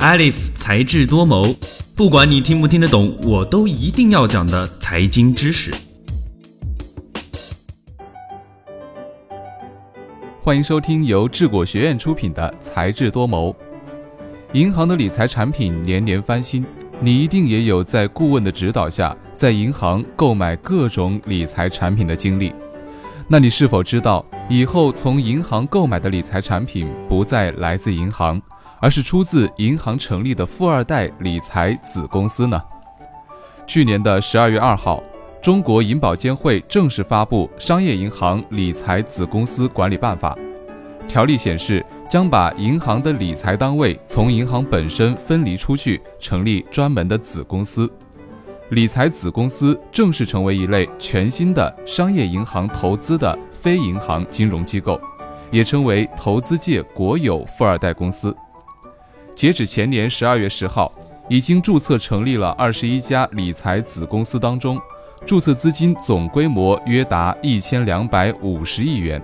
Alif 才智多谋，不管你听不听得懂，我都一定要讲的财经知识。欢迎收听由智果学院出品的《才智多谋》。银行的理财产品年年翻新，你一定也有在顾问的指导下，在银行购买各种理财产品的经历。那你是否知道，以后从银行购买的理财产品不再来自银行？而是出自银行成立的富二代理财子公司呢？去年的十二月二号，中国银保监会正式发布《商业银行理财子公司管理办法》。条例显示，将把银行的理财单位从银行本身分离出去，成立专门的子公司。理财子公司正式成为一类全新的商业银行投资的非银行金融机构，也称为投资界国有富二代公司。截止前年十二月十号，已经注册成立了二十一家理财子公司，当中，注册资金总规模约达一千两百五十亿元。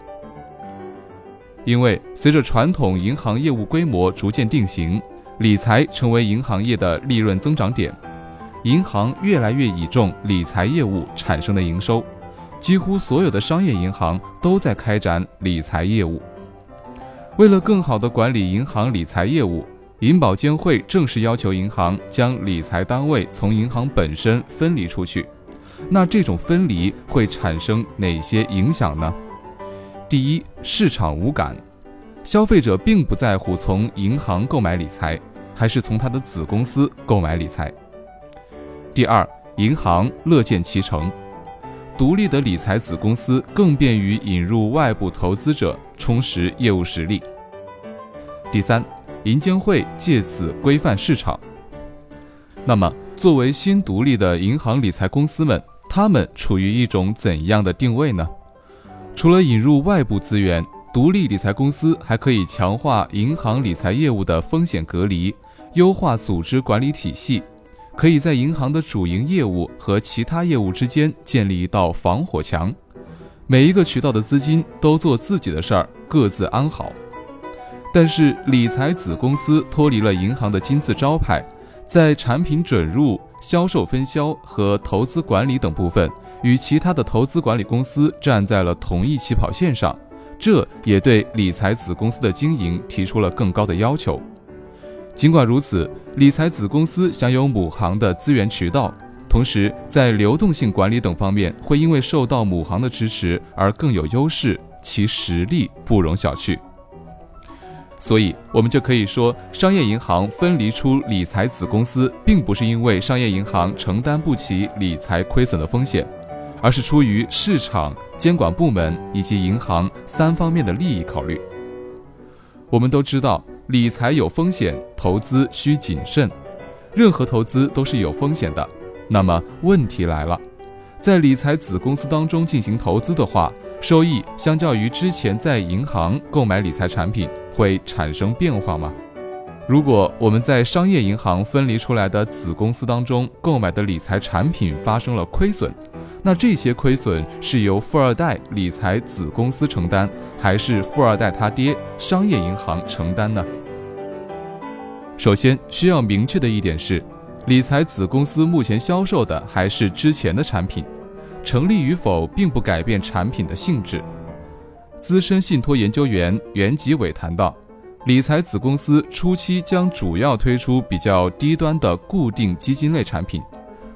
因为随着传统银行业务规模逐渐定型，理财成为银行业的利润增长点，银行越来越倚重理财业务产生的营收，几乎所有的商业银行都在开展理财业务。为了更好地管理银行理财业务。银保监会正式要求银行将理财单位从银行本身分离出去，那这种分离会产生哪些影响呢？第一，市场无感，消费者并不在乎从银行购买理财，还是从他的子公司购买理财。第二，银行乐见其成，独立的理财子公司更便于引入外部投资者，充实业务实力。第三。银监会借此规范市场。那么，作为新独立的银行理财公司们，他们处于一种怎样的定位呢？除了引入外部资源，独立理财公司还可以强化银行理财业务的风险隔离，优化组织管理体系，可以在银行的主营业务和其他业务之间建立一道防火墙，每一个渠道的资金都做自己的事儿，各自安好。但是，理财子公司脱离了银行的金字招牌，在产品准入、销售分销和投资管理等部分，与其他的投资管理公司站在了同一起跑线上，这也对理财子公司的经营提出了更高的要求。尽管如此，理财子公司享有母行的资源渠道，同时在流动性管理等方面会因为受到母行的支持而更有优势，其实力不容小觑。所以，我们就可以说，商业银行分离出理财子公司，并不是因为商业银行承担不起理财亏损的风险，而是出于市场监管部门以及银行三方面的利益考虑。我们都知道，理财有风险，投资需谨慎，任何投资都是有风险的。那么，问题来了，在理财子公司当中进行投资的话，收益相较于之前在银行购买理财产品。会产生变化吗？如果我们在商业银行分离出来的子公司当中购买的理财产品发生了亏损，那这些亏损是由富二代理财子公司承担，还是富二代他爹商业银行承担呢？首先需要明确的一点是，理财子公司目前销售的还是之前的产品，成立与否并不改变产品的性质。资深信托研究员袁吉伟谈到，理财子公司初期将主要推出比较低端的固定基金类产品，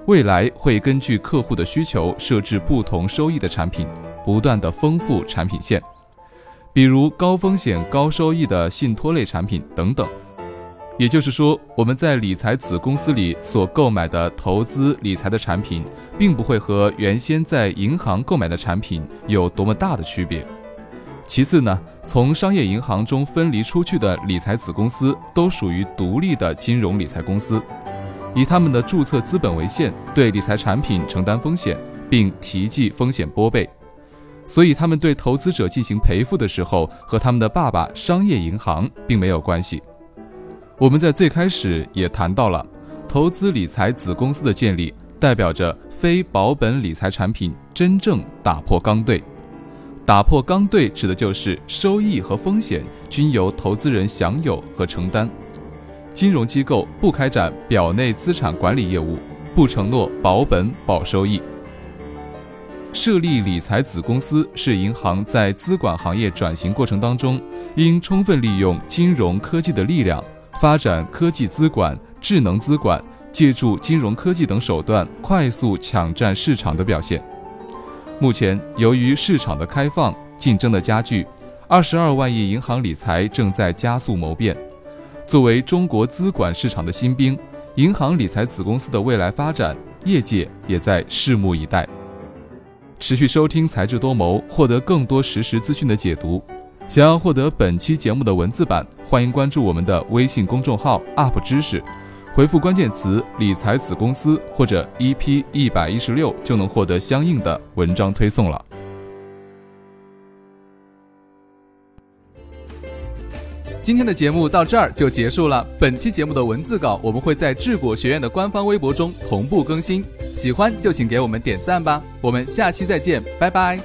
未来会根据客户的需求设置不同收益的产品，不断的丰富产品线，比如高风险高收益的信托类产品等等。也就是说，我们在理财子公司里所购买的投资理财的产品，并不会和原先在银行购买的产品有多么大的区别。其次呢，从商业银行中分离出去的理财子公司都属于独立的金融理财公司，以他们的注册资本为限，对理财产品承担风险，并提计风险拨备，所以他们对投资者进行赔付的时候，和他们的爸爸商业银行并没有关系。我们在最开始也谈到了，投资理财子公司的建立，代表着非保本理财产品真正打破刚兑。打破刚兑指的就是收益和风险均由投资人享有和承担，金融机构不开展表内资产管理业务，不承诺保本保收益。设立理财子公司是银行在资管行业转型过程当中，应充分利用金融科技的力量，发展科技资管、智能资管，借助金融科技等手段快速抢占市场的表现。目前，由于市场的开放、竞争的加剧，二十二万亿银行理财正在加速谋变。作为中国资管市场的新兵，银行理财子公司的未来发展，业界也在拭目以待。持续收听才智多谋，获得更多实时资讯的解读。想要获得本期节目的文字版，欢迎关注我们的微信公众号 “UP 知识”，回复关键词“理财子公司”或者 “EP 一百一十六”，就能获得相应的文章推送了。今天的节目到这儿就结束了。本期节目的文字稿我们会在智果学院的官方微博中同步更新，喜欢就请给我们点赞吧。我们下期再见，拜拜。